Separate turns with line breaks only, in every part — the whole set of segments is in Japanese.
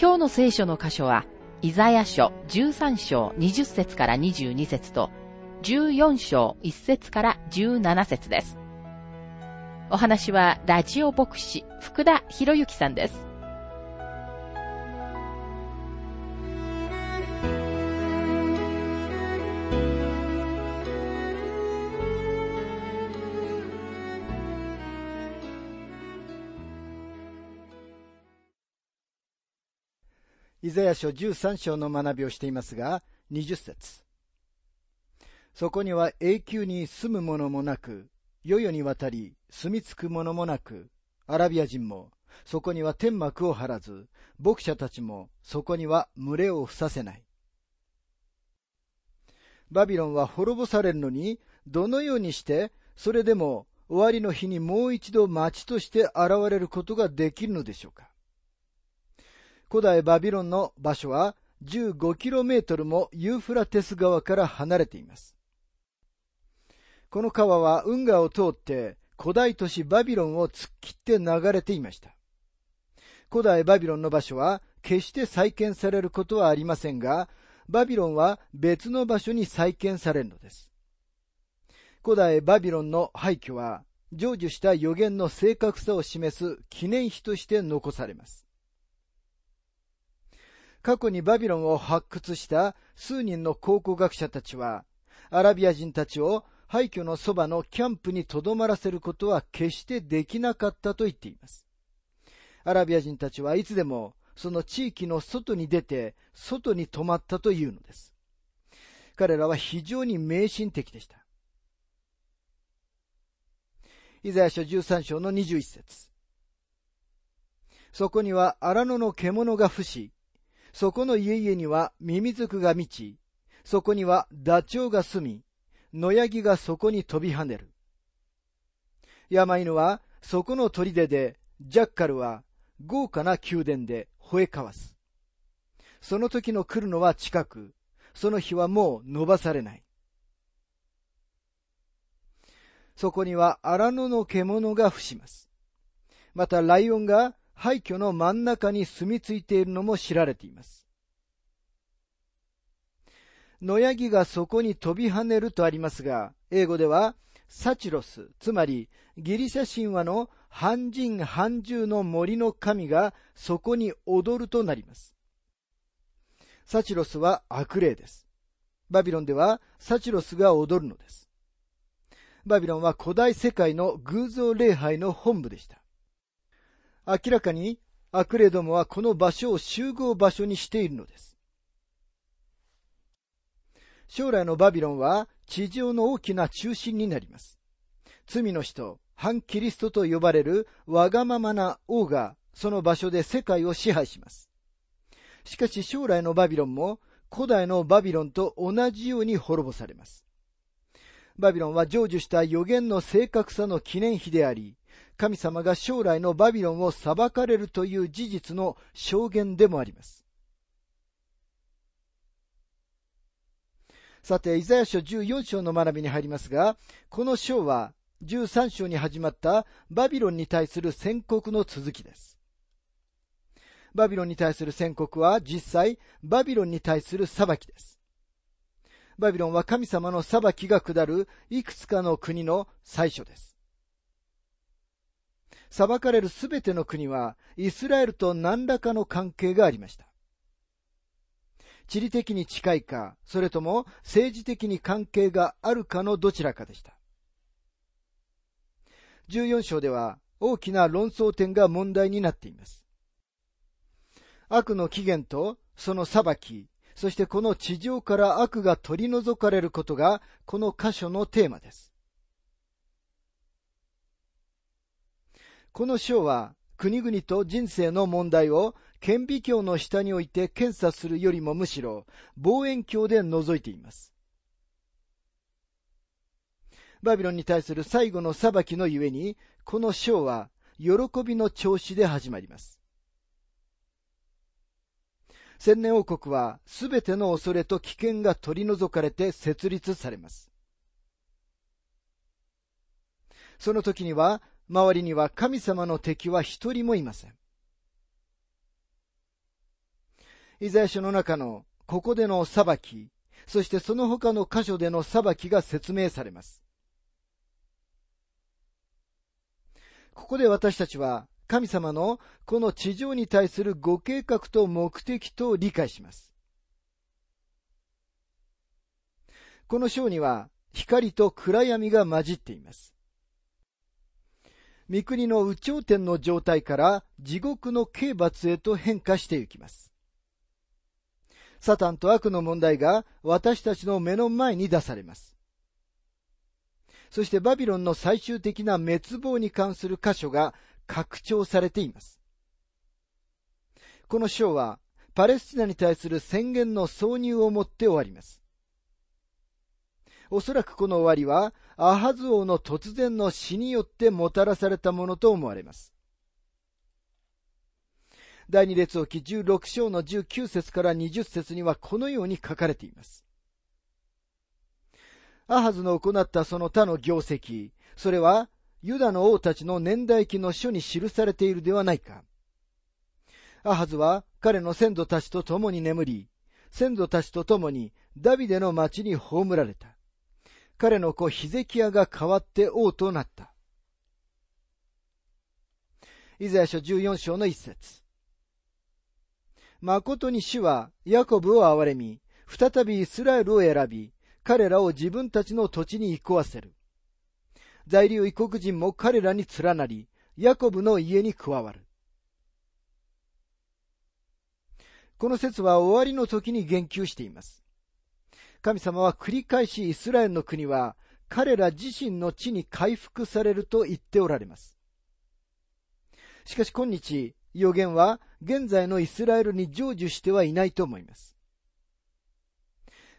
今日の聖書の箇所は、イザヤ書13章20節から22節と、14章1節から17節です。お話は、ラジオ牧師、福田博之さんです。
イザヤ書13章の学びをしていますが、20節そこには永久に住む者もなく、世々にわたり住み着く者もなく、アラビア人も、そこには天幕を張らず、牧者たちもそこには群れを伏させない。バビロンは滅ぼされるのに、どのようにして、それでも終わりの日にもう一度町として現れることができるのでしょうか。古代バビロンの場所は 15km もユーフラテス川から離れています。この川は運河を通って古代都市バビロンを突っ切って流れていました。古代バビロンの場所は決して再建されることはありませんが、バビロンは別の場所に再建されるのです。古代バビロンの廃墟は成就した予言の正確さを示す記念碑として残されます。過去にバビロンを発掘した数人の考古学者たちは、アラビア人たちを廃墟のそばのキャンプに留まらせることは決してできなかったと言っています。アラビア人たちはいつでもその地域の外に出て、外に泊まったというのです。彼らは非常に迷信的でした。イザヤ書13章の21節そこには荒野の獣が伏し、そこの家々にはミミズクが満ち、そこにはダチョウが住み、野ヤギがそこに飛び跳ねる。山犬はそこの砦で、ジャッカルは豪華な宮殿で吠え交わす。その時の来るのは近く、その日はもう伸ばされない。そこには荒野の獣が伏します。またライオンが廃墟の真ん中に住み着いているのも知られています。野ヤギがそこに飛び跳ねるとありますが、英語ではサチロス、つまりギリシャ神話の半人半獣の森の神がそこに踊るとなります。サチロスは悪霊です。バビロンではサチロスが踊るのです。バビロンは古代世界の偶像礼拝の本部でした。明らかに悪霊どもはこの場所を集合場所にしているのです。将来のバビロンは地上の大きな中心になります。罪の人、反キリストと呼ばれるわがままな王がその場所で世界を支配します。しかし将来のバビロンも古代のバビロンと同じように滅ぼされます。バビロンは成就した予言の正確さの記念碑であり、神様が将来のバビロンを裁かれるという事実の証言でもあります。さて、イザヤ書14章の学びに入りますが、この章は13章に始まったバビロンに対する宣告の続きです。バビロンに対する宣告は実際バビロンに対する裁きです。バビロンは神様の裁きが下るいくつかの国の最初です。裁かれるすべての国は、イスラエルと何らかの関係がありました。地理的に近いか、それとも政治的に関係があるかのどちらかでした。14章では大きな論争点が問題になっています。悪の起源とその裁き、そしてこの地上から悪が取り除かれることがこの箇所のテーマです。この章は国々と人生の問題を顕微鏡の下に置いて検査するよりもむしろ望遠鏡で覗いています。バビロンに対する最後の裁きのゆえに、この章は喜びの調子で始まります。千年王国はすべての恐れと危険が取り除かれて設立されます。その時には、周りには神様の敵は一人もいません。イザヤ書の中のここでの裁き、そしてその他の箇所での裁きが説明されます。ここで私たちは神様のこの地上に対するご計画と目的と理解します。この章には光と暗闇が混じっています。三国の有頂天の状態から地獄の刑罰へと変化していきます。サタンと悪の問題が私たちの目の前に出されます。そしてバビロンの最終的な滅亡に関する箇所が拡張されています。この章は、パレスチナに対する宣言の挿入をもって終わります。おそらくこの終わりは、アハズ王の突然の死によってもたらされたものと思われます。第二列王記16章の19節から20節にはこのように書かれています。アハズの行ったその他の業績、それはユダの王たちの年代記の書に記されているではないか。アハズは彼の先祖たちと共に眠り、先祖たちと共にダビデの町に葬られた。彼の子ヒゼキヤが代わって王となった。イザヤ書14章の一節。誠に主はヤコブを憐れみ、再びイスラエルを選び、彼らを自分たちの土地に行こわせる。在留異国人も彼らに連なり、ヤコブの家に加わる。この説は終わりの時に言及しています。神様は繰り返しイスラエルの国は彼ら自身の地に回復されると言っておられます。しかし今日、予言は現在のイスラエルに成就してはいないと思います。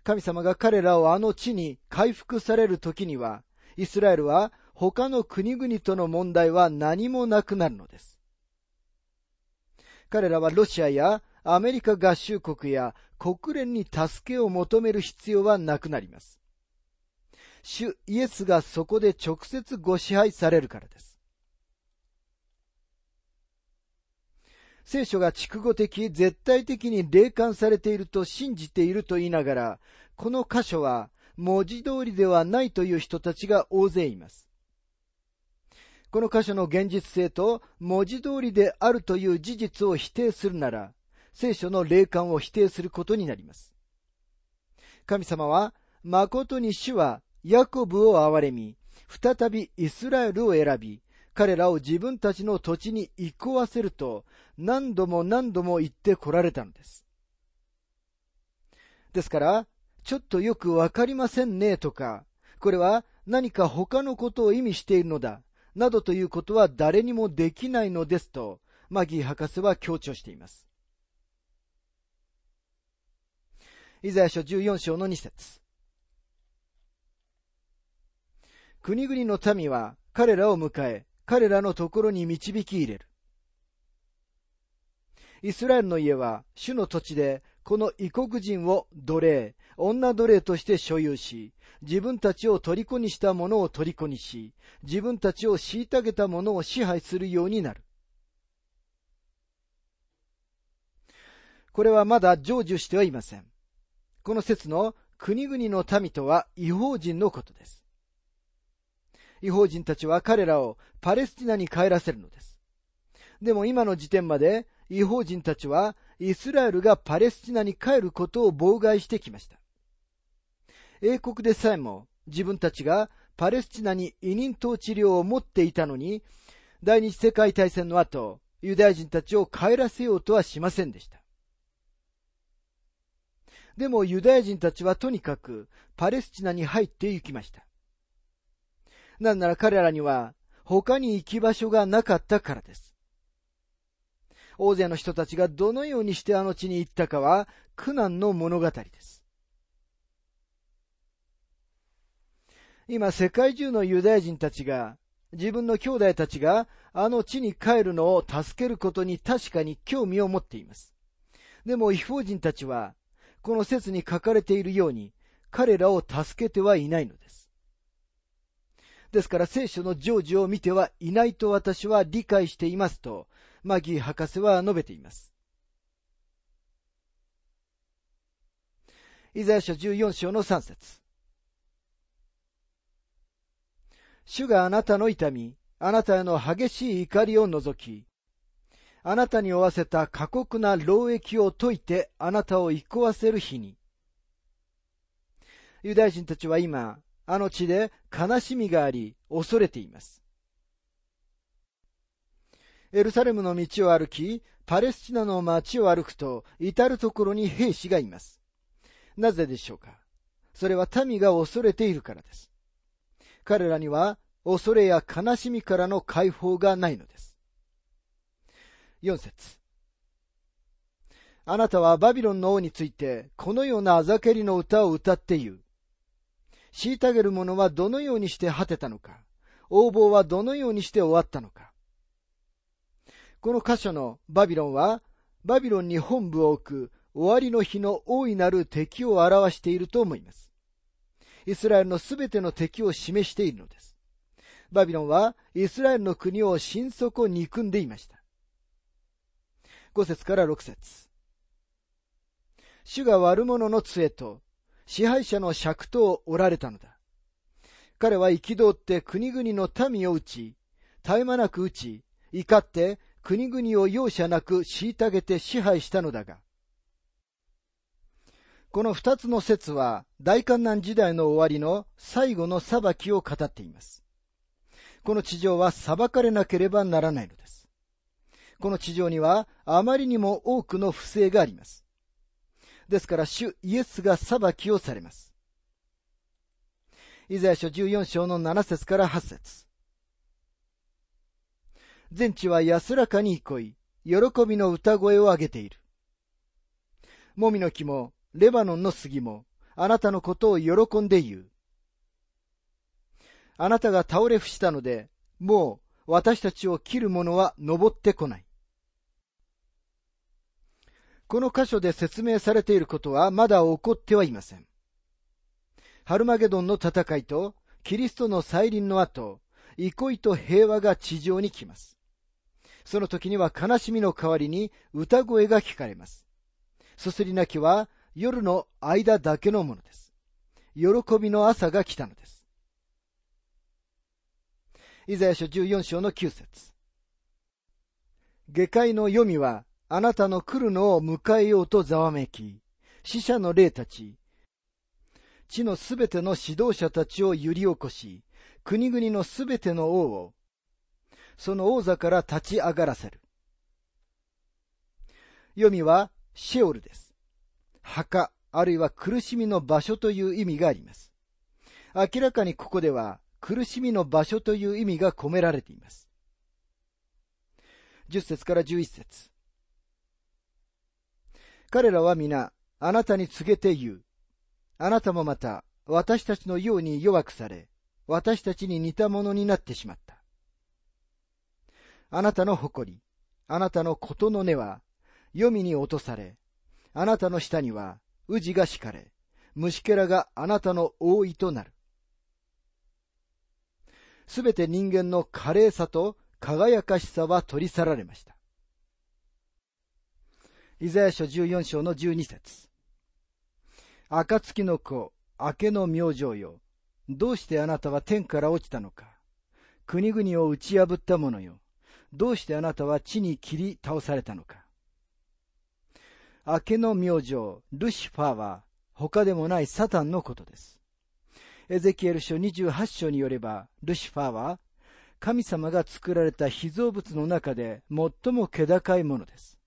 神様が彼らをあの地に回復される時には、イスラエルは他の国々との問題は何もなくなるのです。彼らはロシアやアメリカ合衆国や国連に助けを求める必要はなくなります。主イエスがそこで直接ご支配されるからです。聖書が筑語的、絶対的に霊感されていると信じていると言いながら、この箇所は文字通りではないという人たちが大勢います。この箇所の現実性と文字通りであるという事実を否定するなら、聖書の霊感を否定することになります。神様は、誠に主はヤコブを憐れみ、再びイスラエルを選び、彼らを自分たちの土地に行こわせると何度も何度も言ってこられたのです。ですから、ちょっとよくわかりませんねとか、これは何か他のことを意味しているのだ、などということは誰にもできないのですと、マギー博士は強調しています。イザヤ書14章の2節国々の民は彼らを迎え、彼らのところに導き入れる。イスラエルの家は主の土地でこの異国人を奴隷、女奴隷として所有し、自分たちを虜にした者を虜にし、自分たちを虐げた者を支配するようになる。これはまだ成就してはいません。この説の国々の民とは違法人のことです。違法人たちは彼らをパレスチナに帰らせるのです。でも今の時点まで違法人たちはイスラエルがパレスチナに帰ることを妨害してきました。英国でさえも自分たちがパレスチナに委任統治領を持っていたのに、第二次世界大戦の後、ユダヤ人たちを帰らせようとはしませんでした。でもユダヤ人たちはとにかくパレスチナに入って行きました。なんなら彼らには他に行き場所がなかったからです。大勢の人たちがどのようにしてあの地に行ったかは苦難の物語です。今世界中のユダヤ人たちが自分の兄弟たちがあの地に帰るのを助けることに確かに興味を持っています。でも違法人たちはこの説に書かれているように彼らを助けてはいないのです。ですから聖書の成就を見てはいないと私は理解していますと、マギー博士は述べています。イザヤ書14章の3節主があなたの痛み、あなたへの激しい怒りを除き、あなたに負わせた過酷な労役を解いてあなたを憩わせる日に。ユダヤ人たちは今、あの地で悲しみがあり、恐れています。エルサレムの道を歩き、パレスチナの街を歩くと、至るところに兵士がいます。なぜでしょうか？それは民が恐れているからです。彼らには恐れや悲しみからの解放がないのです。4節あなたはバビロンの王について、このようなあざけりの歌を歌って言う。虐げる者はどのようにして果てたのか、横暴はどのようにして終わったのか。この箇所のバビロンは、バビロンに本部を置く終わりの日の大いなる敵を表していると思います。イスラエルのすべての敵を示しているのです。バビロンはイスラエルの国を心底憎んでいました。5節から6節主が悪者の杖と支配者の尺とを折られたのだ。彼は憤って国々の民を打ち、絶え間なく打ち、怒って国々を容赦なく虐げて支配したのだが、この二つの説は大観難時代の終わりの最後の裁きを語っています。この地上は裁かれなければならないのです。この地上にはあまりにも多くの不正があります。ですから主イエスが裁きをされます。イザヤ書14章の7節から8節全地は安らかに憩い、喜びの歌声を上げている。もみの木も、レバノンの杉も、あなたのことを喜んで言う。あなたが倒れ伏したので、もう私たちを切る者は登ってこない。この箇所で説明されていることはまだ起こってはいません。ハルマゲドンの戦いとキリストの再臨の後、憩いと平和が地上に来ます。その時には悲しみの代わりに歌声が聞かれます。すすり泣きは夜の間だけのものです。喜びの朝が来たのです。イザヤ書14章の9節下界の読みはあなたの来るのを迎えようとざわめき、死者の霊たち、地のすべての指導者たちを揺り起こし、国々のすべての王を、その王座から立ち上がらせる。読みはシェオルです。墓、あるいは苦しみの場所という意味があります。明らかにここでは苦しみの場所という意味が込められています。10節から11節彼らは皆、あなたに告げて言う。あなたもまた、私たちのように弱くされ、私たちに似たものになってしまった。あなたの誇り、あなたのことの根は、黄泉に落とされ、あなたの下には、宇治が敷かれ、虫けらがあなたの覆いとなる。すべて人間の華麗さと輝かしさは取り去られました。イザヤ書14章の12節暁の子、明けの明星よ。どうしてあなたは天から落ちたのか。国々を打ち破ったものよ。どうしてあなたは地に切り倒されたのか。明けの明星、ルシファーは他でもないサタンのことです。エゼキエル書28章によれば、ルシファーは神様が作られた被造物の中で最も気高いものです。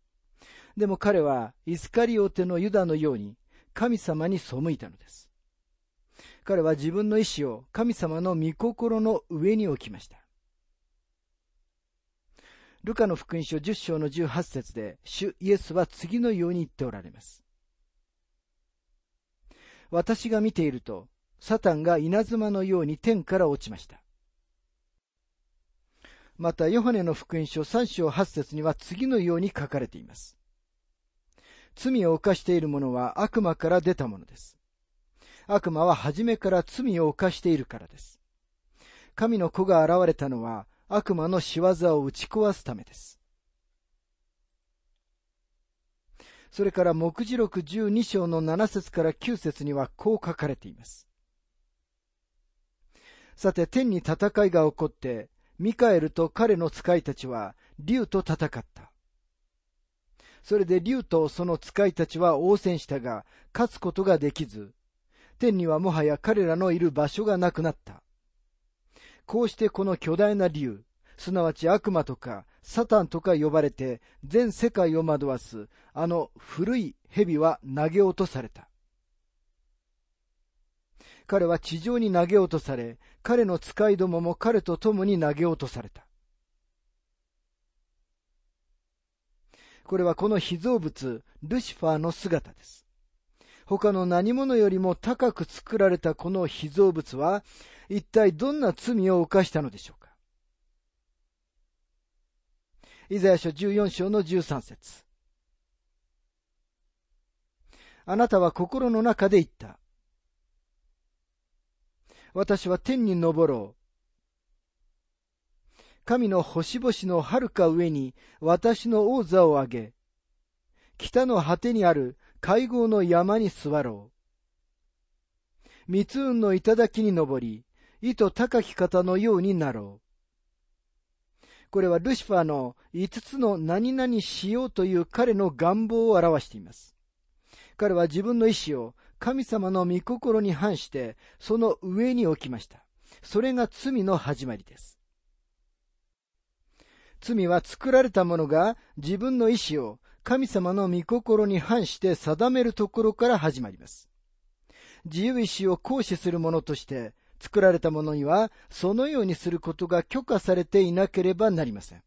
でも彼はイスカリオテのユダのように神様に背いたのです。彼は自分の意志を神様の御心の上に置きました。ルカの福音書10章の18節で、主イエスは次のように言っておられます。私が見ていると、サタンが稲妻のように天から落ちました。また、ヨハネの福音書3章8節には次のように書かれています。罪を犯している者は悪魔から出たものです。悪魔は初めから罪を犯しているからです。神の子が現れたのは悪魔の仕業を打ち壊すためです。それから目次録12章の7節から9節にはこう書かれています。さて天に戦いが起こって、ミカエルと彼の使いたちは竜と戦った。それで竜とその使いたちは応戦したが、勝つことができず、天にはもはや彼らのいる場所がなくなった。こうしてこの巨大な竜、すなわち悪魔とかサタンとか呼ばれて全世界を惑わすあの古い蛇は投げ落とされた。彼は地上に投げ落とされ、彼の使いどもも彼と共に投げ落とされた。これはこの被造物、ルシファーの姿です。他の何者よりも高く作られたこの被造物は、一体どんな罪を犯したのでしょうかイザヤ書14章の13節あなたは心の中で言った。私は天に昇ろう。神の星々の遥か上に私の王座を上げ、北の果てにある会合の山に座ろう。三つ運の頂に登り、糸高き方のようになろう。これはルシファーの五つの何々しようという彼の願望を表しています。彼は自分の意志を神様の御心に反してその上に置きました。それが罪の始まりです。罪は作られたものが自分の意志を神様の御心に反して定めるところから始まります。自由意志を行使する者として作られたものには、そのようにすることが許可されていなければなりません。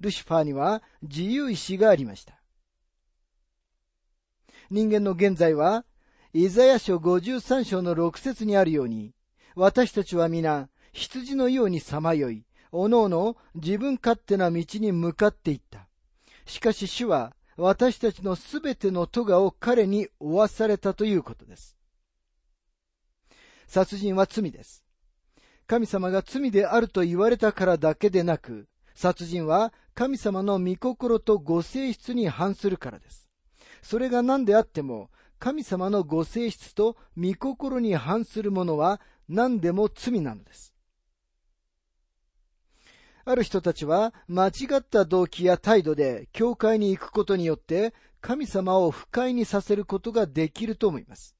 ルシファーには自由意志がありました。人間の現在は、イザヤ書53章の6節にあるように、私たちは皆、羊のようにさまよい、おのおの自分勝手な道に向かっていった。しかし主は、私たちのすべての咎を彼に負わされたということです。殺人は罪です。神様が罪であると言われたからだけでなく、殺人は神様の御心とご性質に反するからです。それが何であっても、神様のご性質と御心に反するものは何でも罪なのです。ある人たちは間違った動機や態度で教会に行くことによって神様を不快にさせることができると思います。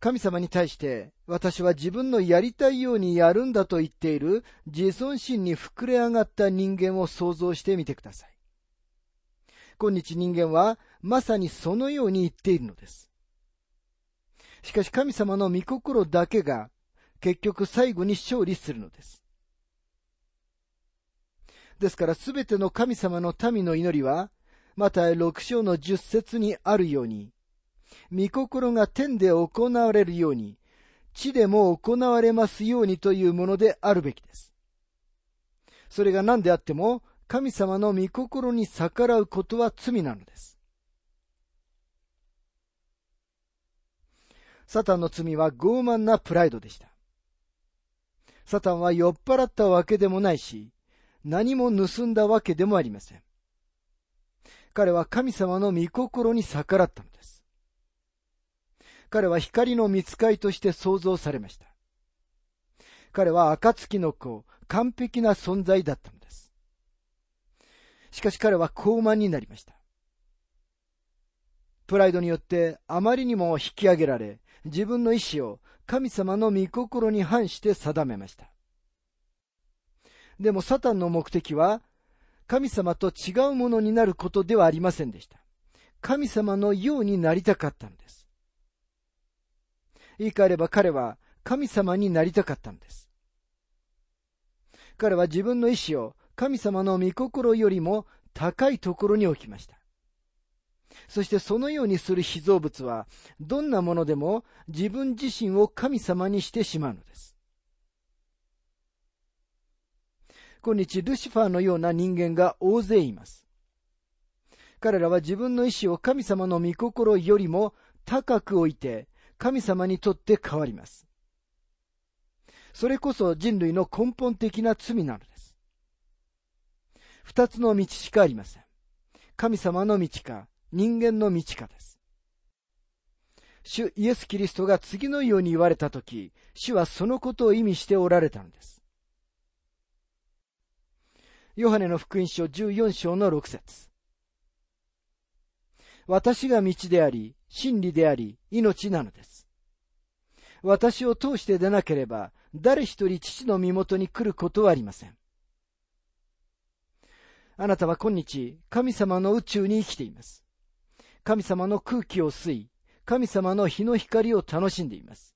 神様に対して私は自分のやりたいようにやるんだと言っている自尊心に膨れ上がった人間を想像してみてください。今日人間はまさにそのように言っているのです。しかし神様の御心だけが結局最後に勝利するのです。ですからすべての神様の民の祈りは、また六章の十節にあるように、御心が天で行われるように、地でも行われますようにというものであるべきです。それが何であっても、神様の御心に逆らうことは罪なのです。サタンの罪は傲慢なプライドでした。サタンは酔っ払ったわけでもないし、何も盗んだわけでもありません。彼は神様の御心に逆らったのです。彼は光の見つかいとして創造されました。彼は暁の子、完璧な存在だったのです。しかし彼は高慢になりました。プライドによってあまりにも引き上げられ、自分の意志を神様の御心に反して定めました。でもサタンの目的は、神様と違うものになることではありませんでした。神様のようになりたかったのです。言い換えれば彼は神様になりたかったのです。彼は自分の意志を神様の御心よりも高いところに置きました。そしてそのようにする被造物は、どんなものでも自分自身を神様にしてしまうのです。今日、ルシファーのような人間が大勢います。彼らは自分の意志を神様の御心よりも高く置いて、神様にとって変わります。それこそ人類の根本的な罪なのです。二つの道しかありません。神様の道か、人間の道かです。主イエス・キリストが次のように言われたとき、主はそのことを意味しておられたのです。ヨハネの福音書14章の6節私が道であり、真理であり、命なのです。私を通して出なければ、誰一人父の身元に来ることはありません。あなたは今日、神様の宇宙に生きています。神様の空気を吸い、神様の日の光を楽しんでいます。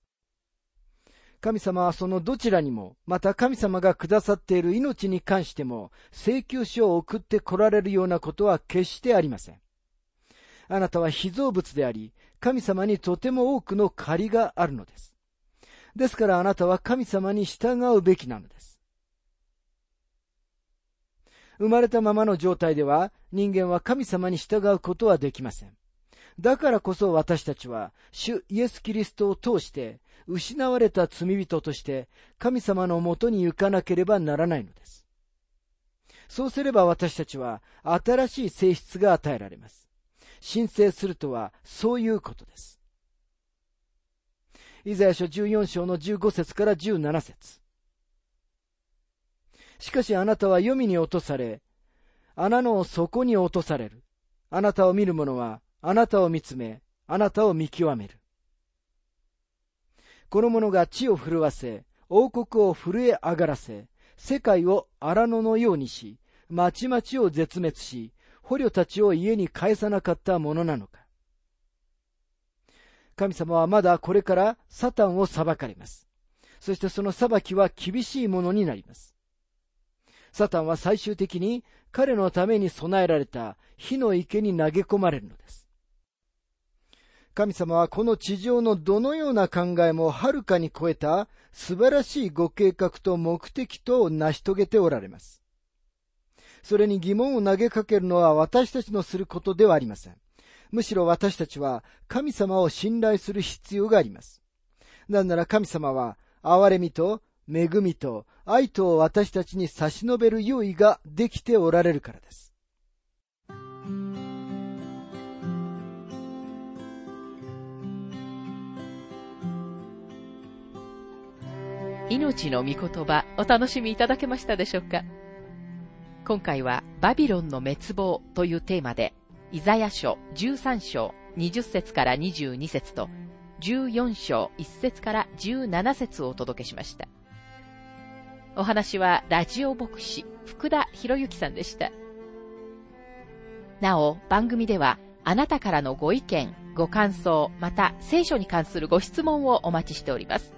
神様はそのどちらにも、また神様がくださっている命に関しても、請求書を送って来られるようなことは決してありません。あなたは被造物であり、神様にとても多くの借りがあるのです。ですからあなたは神様に従うべきなのです。生まれたままの状態では人間は神様に従うことはできません。だからこそ私たちは、主イエス・キリストを通して、失われた罪人として、神様のもとに行かなければならないのです。そうすれば私たちは、新しい性質が与えられます。申請するとは、そういうことです。イザヤ書14章の15節から17節しかしあなたは黄泉に落とされ、穴の底に落とされる。あなたを見る者は、あなたを見つめ、あなたを見極める。この者が地を震わせ、王国を震え上がらせ、世界を荒野のようにし、町々を絶滅し、捕虜たちを家に返さなかったものなのか。神様はまだこれからサタンを裁かれます。そしてその裁きは厳しいものになります。サタンは最終的に彼のために備えられた火の池に投げ込まれるのです。神様はこの地上のどのような考えもはるかに超えた素晴らしいご計画と目的と成し遂げておられます。それに疑問を投げかけるのは私たちのすることではありません。むしろ私たちは神様を信頼する必要があります。なぜなら神様は憐れみと恵みと愛とを私たちに差し伸べる用意ができておられるからです。
命の御言葉お楽しみいただけましたでしょうか今回はバビロンの滅亡というテーマで、イザヤ書13章20節から22節と、14章1節から17節をお届けしました。お話はラジオ牧師福田博之さんでした。なお、番組ではあなたからのご意見、ご感想、また聖書に関するご質問をお待ちしております。